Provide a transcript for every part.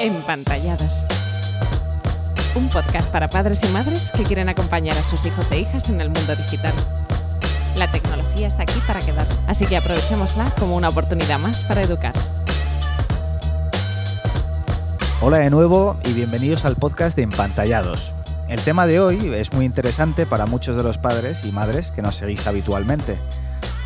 Empantalladas. Un podcast para padres y madres que quieren acompañar a sus hijos e hijas en el mundo digital. La tecnología está aquí para quedarse, así que aprovechémosla como una oportunidad más para educar. Hola de nuevo y bienvenidos al podcast de Empantallados. El tema de hoy es muy interesante para muchos de los padres y madres que nos seguís habitualmente.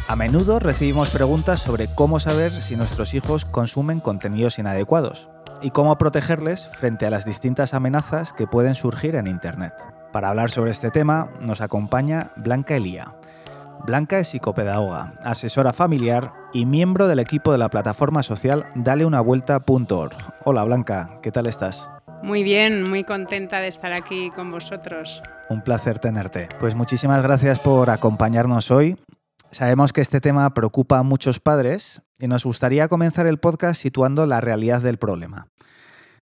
A menudo recibimos preguntas sobre cómo saber si nuestros hijos consumen contenidos inadecuados y cómo protegerles frente a las distintas amenazas que pueden surgir en Internet. Para hablar sobre este tema nos acompaña Blanca Elía. Blanca es psicopedagoga, asesora familiar y miembro del equipo de la plataforma social daleunavuelta.org. Hola Blanca, ¿qué tal estás? Muy bien, muy contenta de estar aquí con vosotros. Un placer tenerte. Pues muchísimas gracias por acompañarnos hoy. Sabemos que este tema preocupa a muchos padres y nos gustaría comenzar el podcast situando la realidad del problema.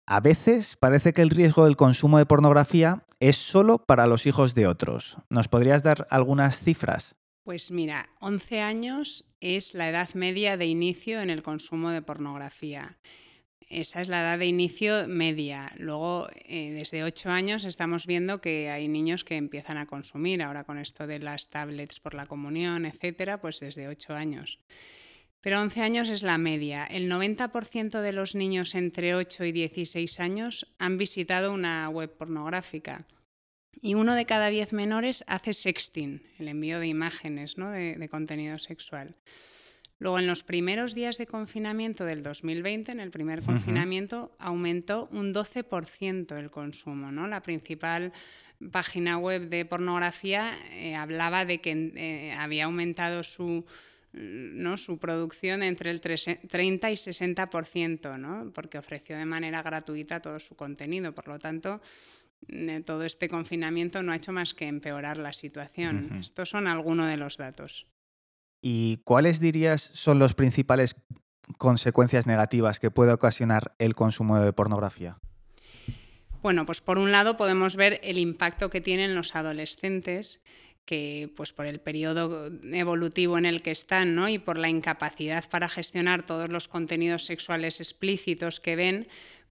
A veces parece que el riesgo del consumo de pornografía es solo para los hijos de otros. ¿Nos podrías dar algunas cifras? Pues mira, 11 años es la edad media de inicio en el consumo de pornografía esa es la edad de inicio media. Luego, eh, desde 8 años estamos viendo que hay niños que empiezan a consumir, ahora con esto de las tablets por la comunión, etcétera, pues desde 8 años. Pero 11 años es la media. El 90% de los niños entre 8 y 16 años han visitado una web pornográfica. Y uno de cada 10 menores hace sexting, el envío de imágenes ¿no? de contenido sexual. Luego, en los primeros días de confinamiento del 2020, en el primer confinamiento, aumentó un 12% el consumo. ¿no? La principal página web de pornografía eh, hablaba de que eh, había aumentado su, ¿no? su producción entre el 30 y 60%, ¿no? porque ofreció de manera gratuita todo su contenido. Por lo tanto, eh, todo este confinamiento no ha hecho más que empeorar la situación. Estos son algunos de los datos. ¿Y cuáles dirías son las principales consecuencias negativas que puede ocasionar el consumo de pornografía? Bueno, pues por un lado podemos ver el impacto que tienen los adolescentes que pues por el periodo evolutivo en el que están ¿no? y por la incapacidad para gestionar todos los contenidos sexuales explícitos que ven,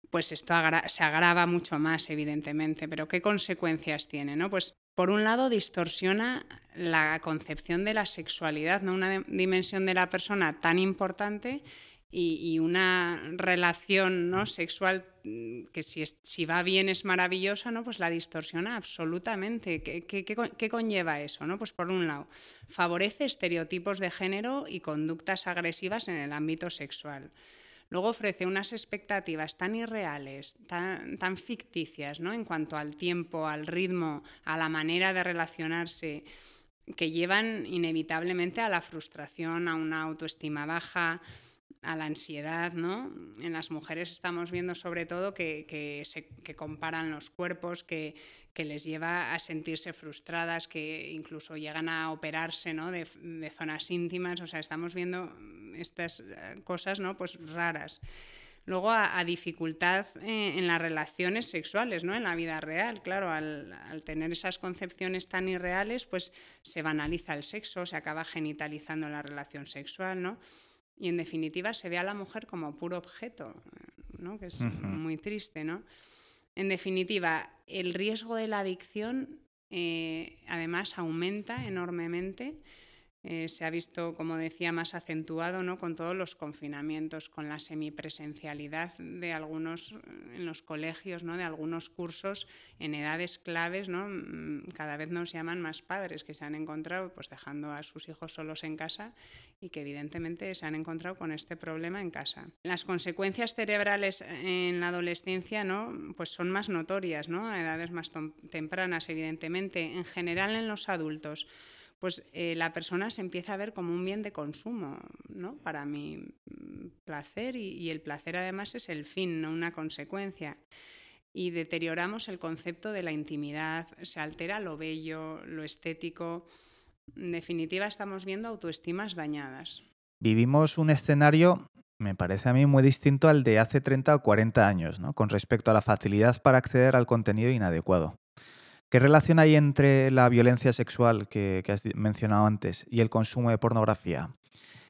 pues esto se agrava mucho más, evidentemente. Pero ¿qué consecuencias tiene? ¿no? Pues por un lado distorsiona la concepción de la sexualidad, ¿no? una dimensión de la persona tan importante y, una relación ¿no? sexual mm, que si, si, va bien es maravillosa, ¿no? pues la distorsiona absolutamente. ¿Qué, qué, conlleva eso? ¿no? Pues por un lado, favorece estereotipos de género y conductas agresivas en el ámbito sexual. Luego ofrece unas expectativas tan irreales, tan, tan ficticias, ¿no? En cuanto al tiempo, al ritmo, a la manera de relacionarse, que llevan inevitablemente a la frustración, a una autoestima baja, a la ansiedad, ¿no? En las mujeres estamos viendo sobre todo que, se, comparan los cuerpos, que, les lleva a sentirse frustradas, que incluso llegan a operarse ¿no? de, zonas íntimas. O sea, estamos viendo estas eh, cosas ¿no? pues raras. Luego a, dificultad eh, en las relaciones sexuales, ¿no? En la vida real, claro, al, tener esas concepciones tan irreales, pues se banaliza el sexo, se acaba genitalizando la relación sexual, ¿no? Y en definitiva se ve a la mujer como puro objeto, ¿no? que es muy triste. ¿no? En definitiva, el riesgo de la adicción eh, además aumenta enormemente eh, se ha visto, como decía, más acentuado ¿no? con todos los confinamientos, con la semipresencialidad de algunos en los colegios, ¿no? de algunos cursos en edades claves. ¿no? Mm, cada vez nos llaman más padres que se han encontrado pues, dejando a sus hijos solos en casa y que evidentemente se han encontrado con este problema en casa. Las consecuencias cerebrales en la adolescencia ¿no? pues son más notorias, ¿no? a edades más tempranas, evidentemente. En general en los adultos pues eh, la persona se empieza a ver como un bien de consumo, ¿no? Para mi mm, placer y, el placer además es el fin, no una consecuencia. Y deterioramos el concepto de la intimidad, se altera lo bello, lo estético. En definitiva, estamos viendo autoestimas dañadas. Vivimos un escenario, me parece a mí, muy distinto al de hace 30 o 40 años, ¿no? con respecto a la facilidad para acceder al contenido inadecuado. ¿Qué relación hay entre la violencia sexual que, has mencionado antes y el consumo de pornografía?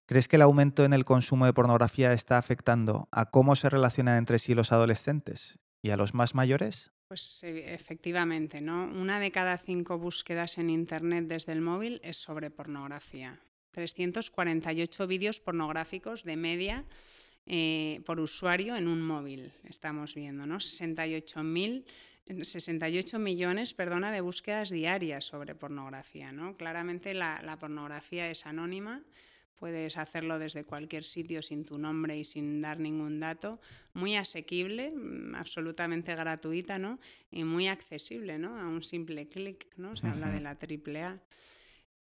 ¿Crees que el aumento en el consumo de pornografía está afectando a cómo se relacionan entre sí los adolescentes y a los más mayores? Pues efectivamente, ¿no? Una de cada cinco búsquedas en Internet desde el móvil es sobre pornografía. 348 vídeos pornográficos de media eh, por usuario en un móvil, estamos viendo, ¿no? 68 millones perdona, de búsquedas diarias sobre pornografía. ¿no? Claramente la, la, pornografía es anónima, puedes hacerlo desde cualquier sitio sin tu nombre y sin dar ningún dato, muy asequible, mm, absolutamente gratuita ¿no? y muy accesible ¿no? a un simple clic, ¿no? se habla de la triple A.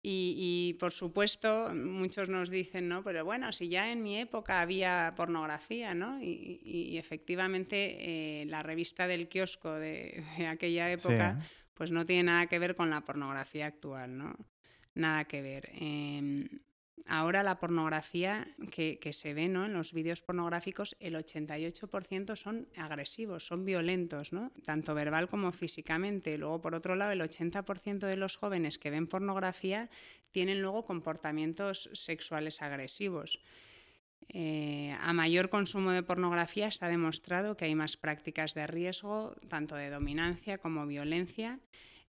Y, por supuesto, muchos nos dicen, ¿no? Pero bueno, si ya en mi época había pornografía, ¿no? Y, efectivamente eh, la revista del kiosco de, aquella época, pues no tiene nada que ver con la pornografía actual, ¿no? Nada que ver. Em, Ahora la pornografía que, se ve ¿no? en los vídeos pornográficos, el 88% son agresivos, son violentos, tanto verbal como físicamente. Luego, por otro lado, el 80% de los jóvenes que ven pornografía tienen luego comportamientos sexuales agresivos. Eh, a mayor consumo de pornografía está demostrado que hay más prácticas de riesgo, tanto de dominancia como violencia,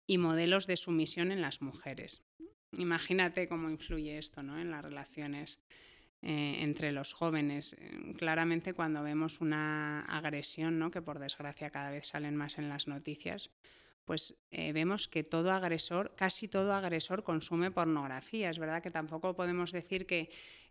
y modelos de sumisión en las mujeres. Imagínate cómo influye esto ¿no? en las relaciones eh, entre los jóvenes. Eh, claramente cuando vemos una agresión, ¿no? que por desgracia cada vez salen más en las noticias, pues eh, vemos que todo agresor, casi todo agresor consume pornografía. Es verdad que tampoco podemos decir que,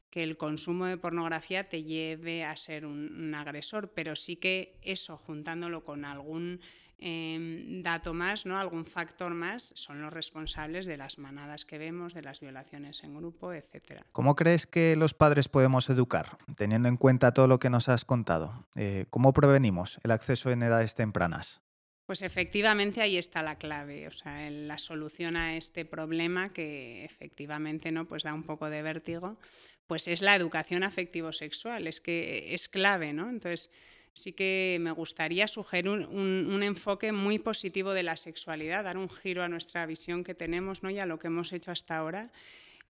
que el consumo de pornografía te lleve a ser un agresor, pero sí que eso, juntándolo con algún Em, dato más, ¿no? algún factor más, son los responsables de las manadas que vemos, de las violaciones en grupo, etc. ¿Cómo crees que los padres podemos educar, teniendo en cuenta todo lo que nos has contado? Eh, ¿Cómo prevenimos el acceso en edades tempranas? Pues efectivamente ahí está la clave, o sea, la solución a este problema que efectivamente no pues da un poco de vértigo, pues es la educación afectivo-sexual, es que es clave, ¿no? Entonces, sí que me gustaría sugerir un, enfoque muy positivo de la sexualidad, dar un giro a nuestra visión que tenemos ¿no? y a lo que hemos hecho hasta ahora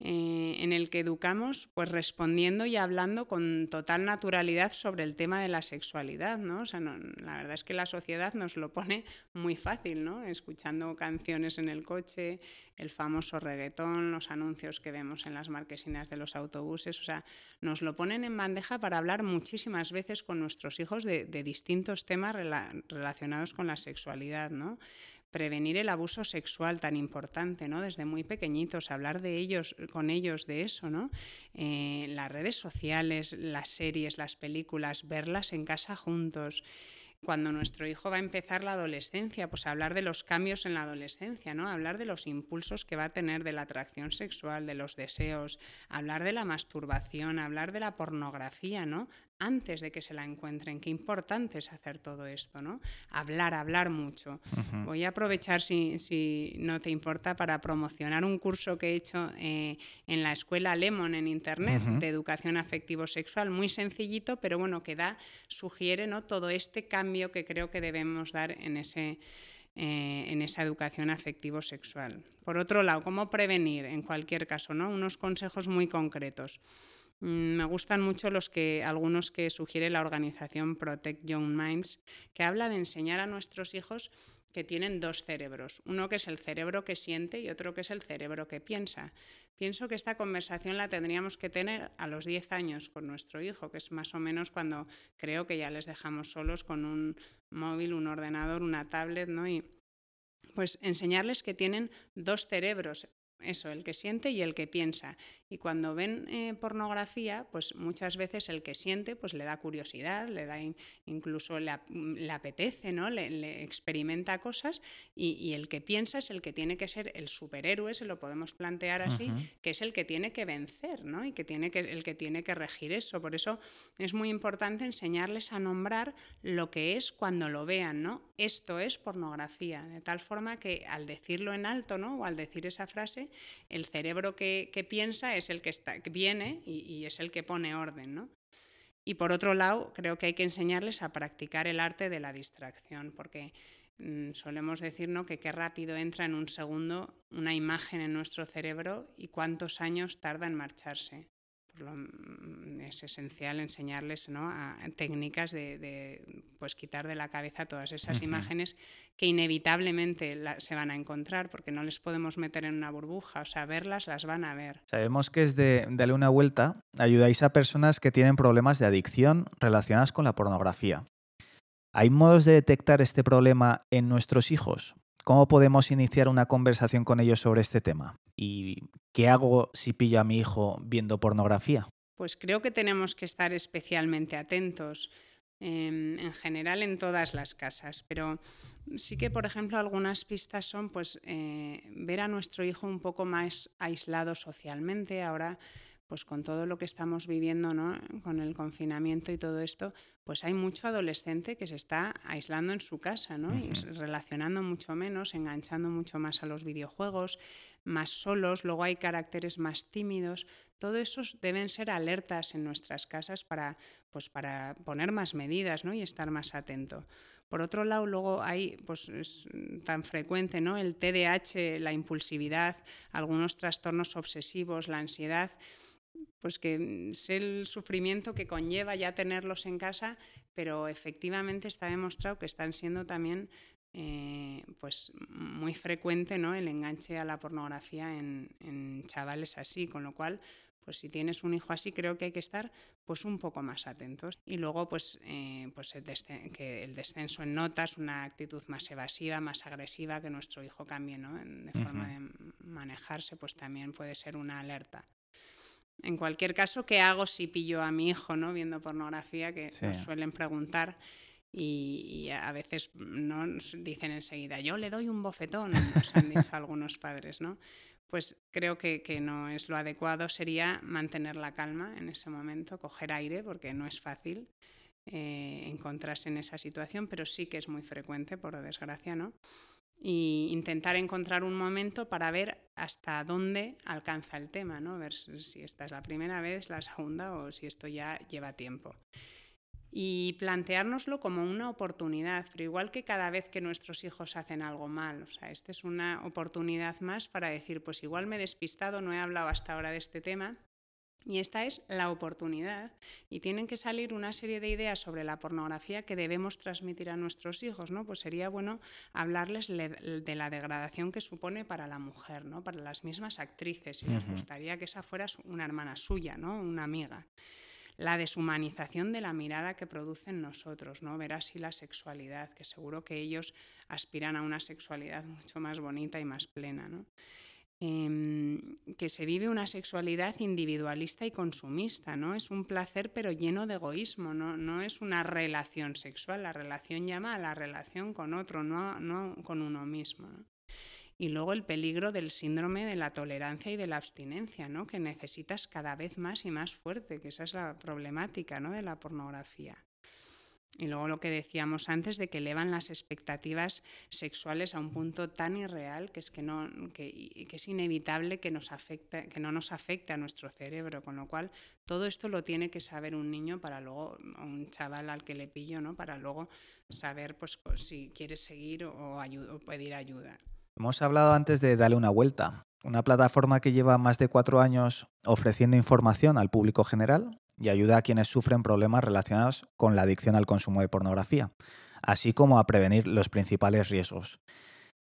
eh, en el que educamos pues respondiendo y hablando con total naturalidad sobre el tema de la sexualidad, ¿no? O sea, la verdad es que la sociedad nos lo pone muy fácil, ¿no? Escuchando canciones en el coche, el famoso reggaetón, los anuncios que vemos en las marquesinas de los autobuses, o sea, nos lo ponen en bandeja para hablar muchísimas veces con nuestros hijos de, distintos temas relacionados con la sexualidad, ¿no? Prevenir el abuso sexual tan importante, ¿no? Desde muy pequeñitos, hablar de ellos, con ellos de eso, ¿no? Eh, las redes sociales, las series, las películas, verlas en casa juntos cuando nuestro hijo va a empezar la adolescencia, pues hablar de los cambios en la adolescencia, ¿no? Hablar de los impulsos que va a tener de la atracción sexual, de los deseos, hablar de la masturbación, hablar de la pornografía, ¿no? Antes de que se la encuentren. Qué importante es hacer todo esto, ¿no? Hablar, hablar mucho. Voy a aprovechar, si, si, no te importa, para promocionar un curso que he hecho eh, en la escuela Lemon en Internet de educación afectivo-sexual, muy sencillito, pero bueno, que da, sugiere, ¿no? Todo este cambio que creo que debemos dar en, ese, eh, en esa educación afectivo-sexual. Por otro lado, ¿cómo prevenir en cualquier caso? ¿no? Unos consejos muy concretos. Mm, me gustan mucho los que, algunos que sugiere la organización Protect Young Minds, que habla de enseñar a nuestros hijos que tienen dos cerebros, uno que es el cerebro que siente y otro que es el cerebro que piensa. Pienso que esta conversación la tendríamos que tener a los 10 años con nuestro hijo, que es más o menos cuando creo que ya les dejamos solos con un móvil, un ordenador, una tablet, ¿no? Y pues enseñarles que tienen dos cerebros, eso, el que siente y el que piensa. Y cuando ven eh, pornografía, pues muchas veces el que siente pues le da curiosidad, le da incluso le, apetece, ¿no? Le, experimenta cosas y, el que piensa es el que tiene que ser el superhéroe, se lo podemos plantear así, que es el que tiene que vencer, ¿no? Y que tiene que, el que tiene que regir eso. Por eso es muy importante enseñarles a nombrar lo que es cuando lo vean, ¿no? Esto es pornografía, de tal forma que al decirlo en alto, ¿no? O al decir esa frase, el cerebro que, piensa es el que, viene y, es el que pone orden, ¿no? Y por otro lado, creo que hay que enseñarles a practicar el arte de la distracción, porque mm, solemos decir ¿no? que qué rápido entra en un segundo una imagen en nuestro cerebro y cuántos años tarda en marcharse. Mm, es esencial enseñarles a, técnicas de, pues quitar de la cabeza todas esas imágenes que inevitablemente se van a encontrar porque no les podemos meter en una burbuja, o sea, verlas las van a ver. Sabemos que es de darle una vuelta, ayudáis a personas que tienen problemas de adicción relacionadas con la pornografía. ¿Hay modos de detectar este problema en nuestros hijos? ¿Cómo podemos iniciar una conversación con ellos sobre este tema? ¿Y qué hago si pillo a mi hijo viendo pornografía? Pues creo que tenemos que estar especialmente atentos. Em, en general en todas las casas, pero sí que, por ejemplo, algunas pistas son pues eh, ver a nuestro hijo un poco más aislado socialmente. Ahora pues con todo lo que estamos viviendo, ¿no? con el confinamiento y todo esto, pues hay mucho adolescente que se está aislando en su casa, ¿no? y relacionando mucho menos, enganchando mucho más a los videojuegos, más solos, luego hay caracteres más tímidos. Todo eso deben ser alertas en nuestras casas para, pues para poner más medidas ¿no? y estar más atento. Por otro lado, luego hay, pues es tan frecuente, ¿no? El TDAH, la impulsividad, algunos trastornos obsesivos, la ansiedad pues que sé el sufrimiento que conlleva ya tenerlos en casa, pero efectivamente está demostrado que están siendo también eh, pues muy frecuente ¿no? el enganche a la pornografía en, chavales así, con lo cual pues si tienes un hijo así creo que hay que estar pues un poco más atentos y luego pues, eh, pues el, que el descenso en notas, una actitud más evasiva, más agresiva, que nuestro hijo cambie ¿no? de forma de manejarse pues también puede ser una alerta. En cualquier caso, ¿qué hago si pillo a mi hijo ¿no? viendo pornografía? Que nos suelen preguntar y, a veces no dicen enseguida, yo le doy un bofetón, nos han dicho algunos padres, ¿no? Pues creo que, no es lo adecuado, sería mantener la calma en ese momento, coger aire, porque no es fácil eh, encontrarse en esa situación, pero sí que es muy frecuente, por desgracia, ¿no? Y intentar encontrar un momento para ver hasta dónde alcanza el tema, ¿no? Ver si esta es la primera vez, la segunda o si esto ya lleva tiempo. Y planteárnoslo como una oportunidad, pero igual que cada vez que nuestros hijos hacen algo mal, o sea, esta es una oportunidad más para decir, pues igual me he despistado, no he hablado hasta ahora de este tema, y esta es la oportunidad. Y tienen que salir una serie de ideas sobre la pornografía que debemos transmitir a nuestros hijos, ¿no? Pues sería bueno hablarles de la degradación que supone para la mujer, ¿no? Para las mismas actrices. Y les gustaría que esa fuera una hermana suya, ¿no? Una amiga. La deshumanización de la mirada que produce en nosotros, ¿no? Ver así la sexualidad, que seguro que ellos aspiran a una sexualidad mucho más bonita y más plena, ¿no? Em, que se vive una sexualidad individualista y consumista, ¿no? Es un placer pero lleno de egoísmo, no, no es una relación sexual, la relación llama a la relación con otro, no, no con uno mismo. Y luego el peligro del síndrome de la tolerancia y de la abstinencia, ¿no? que necesitas cada vez más y más fuerte, que esa es la problemática ¿no? de la pornografía. Y luego lo que decíamos antes de que elevan las expectativas sexuales a un punto tan irreal que es que no que, es inevitable que nos afecte, que no nos afecte a nuestro cerebro, con lo cual todo esto lo tiene que saber un niño para luego un chaval al que le pillo, ¿no? Para luego saber pues, si quiere seguir o, o pedir ayuda. Hemos hablado antes de darle una vuelta, una plataforma que lleva más de cuatro años ofreciendo información al público general y ayuda a quienes sufren problemas relacionados con la adicción al consumo de pornografía, así como a prevenir los principales riesgos.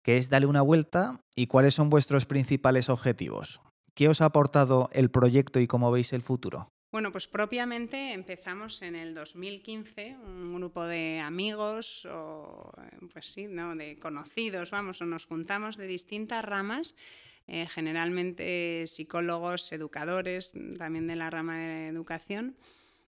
¿Qué es Dale una vuelta y cuáles son vuestros principales objetivos? ¿Qué os ha aportado el proyecto y cómo veis el futuro? Bueno, pues propiamente empezamos en el 2015, un grupo de amigos o pues sí, ¿no? de conocidos, vamos, o nos juntamos de distintas ramas eh, generalmente psicólogos, educadores, también de la rama de educación,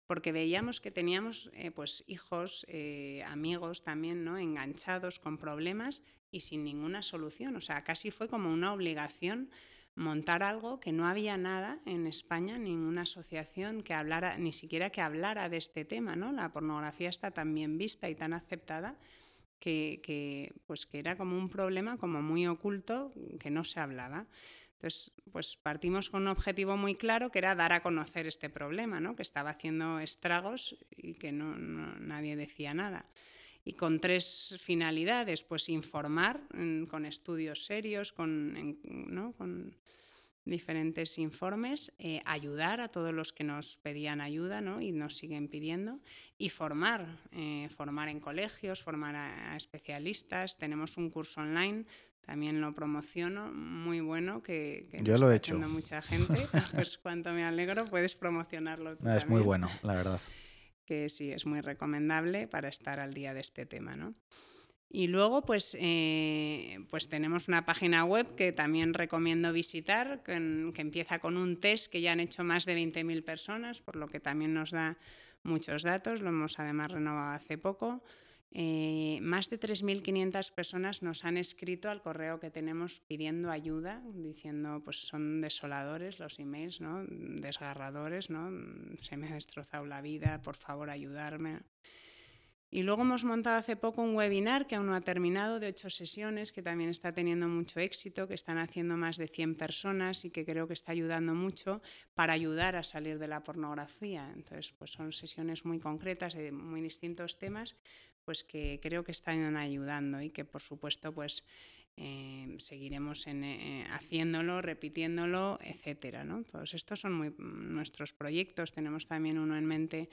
porque veíamos que teníamos eh, pues hijos, eh, amigos también, ¿no? enganchados con problemas y sin ninguna solución. O sea, casi fue como una obligación montar algo que no había nada en España, ninguna asociación que hablara, ni siquiera que hablara de este tema, ¿no? La pornografía está tan bien vista y tan aceptada que, pues, que era como un problema como muy oculto que no se hablaba. Entonces, pues partimos con un objetivo muy claro que era dar a conocer este problema, ¿no? que estaba haciendo estragos y que no, nadie decía nada. Y con tres finalidades, pues informar mm, con estudios serios, con, ¿no? con diferentes informes, eh, ayudar a todos los que nos pedían ayuda ¿no? y nos siguen pidiendo, y formar, eh, formar en colegios, formar a, especialistas. Tenemos un curso online, también lo promociono, muy bueno, que, Yo lo he hecho. mucha gente. pues cuanto me alegro, puedes promocionarlo. es muy bueno, la verdad. Que sí, es muy recomendable para estar al día de este tema, ¿no? Y luego, pues, eh, pues tenemos una página web que también recomiendo visitar, que, empieza con un test que ya han hecho más de 20.000 personas, por lo que también nos da muchos datos, lo hemos además renovado hace poco. Eh, más de 3.500 personas nos han escrito al correo que tenemos pidiendo ayuda, diciendo, pues son desoladores los emails, ¿no? desgarradores, ¿no? se me ha destrozado la vida, por favor ayudarme. Y luego hemos montado hace poco un webinar que aún no ha terminado, de ocho sesiones, que también está teniendo mucho éxito, que están haciendo más de 100 personas y que creo que está ayudando mucho para ayudar a salir de la pornografía. Entonces, pues son sesiones muy concretas de muy distintos temas, pues que creo que están ayudando y que, por supuesto, pues eh, seguiremos eh, haciéndolo, repitiéndolo, etcétera. ¿no? Todos estos son muy, nuestros proyectos. Tenemos también uno en mente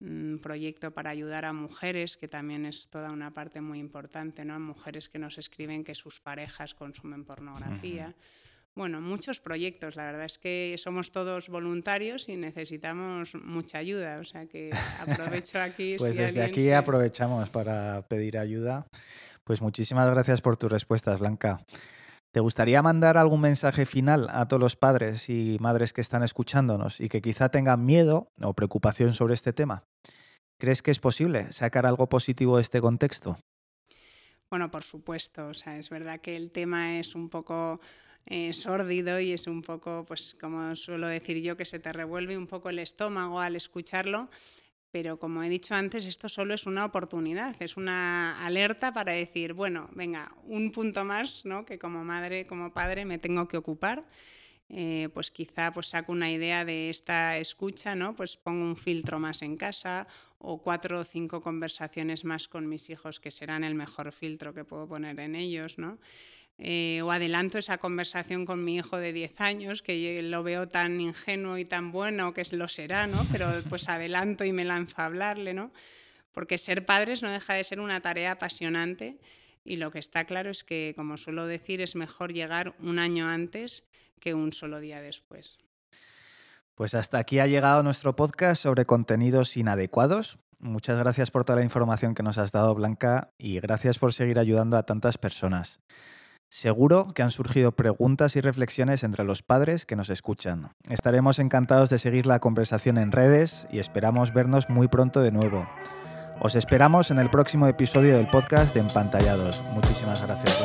un proyecto para ayudar a mujeres, que también es toda una parte muy importante, ¿no? Mujeres que nos escriben que sus parejas consumen pornografía. Bueno, muchos proyectos. La verdad es que somos todos voluntarios y necesitamos mucha ayuda. O sea que aprovecho aquí. pues desde aquí aprovechamos para pedir ayuda. Pues muchísimas gracias por tus respuestas, Blanca. ¿Te gustaría mandar algún mensaje final a todos los padres y madres que están escuchándonos y que quizá tengan miedo o preocupación sobre este tema? ¿Crees que es posible sacar algo positivo de este contexto? Bueno, por supuesto. O sea, es verdad que el tema es un poco eh, sórdido y es un poco, pues como suelo decir yo, que se te revuelve un poco el estómago al escucharlo. Pero como he dicho antes, esto solo es una oportunidad, es una alerta para decir, bueno, venga, un punto más, ¿no? Que como madre, como padre me tengo que ocupar. Eh, pues quizá pues saco una idea de esta escucha, ¿no? Pues pongo un filtro más en casa o cuatro o cinco conversaciones más con mis hijos que serán el mejor filtro que puedo poner en ellos, ¿no? Eh, o adelanto esa conversación con mi hijo de 10 años, que lo veo tan ingenuo y tan bueno, que lo será, ¿no? Pero pues adelanto y me lanzo a hablarle, ¿no? Porque ser padres no deja de ser una tarea apasionante y lo que está claro es que, como suelo decir, es mejor llegar un año antes que un solo día después. Pues hasta aquí ha llegado nuestro podcast sobre contenidos inadecuados. Muchas gracias por toda la información que nos has dado, Blanca, y gracias por seguir ayudando a tantas personas. Seguro que han surgido preguntas y reflexiones entre los padres que nos escuchan. Estaremos encantados de seguir la conversación en redes y esperamos vernos muy pronto de nuevo. Os esperamos en el próximo episodio del podcast de Empantallados. Muchísimas gracias.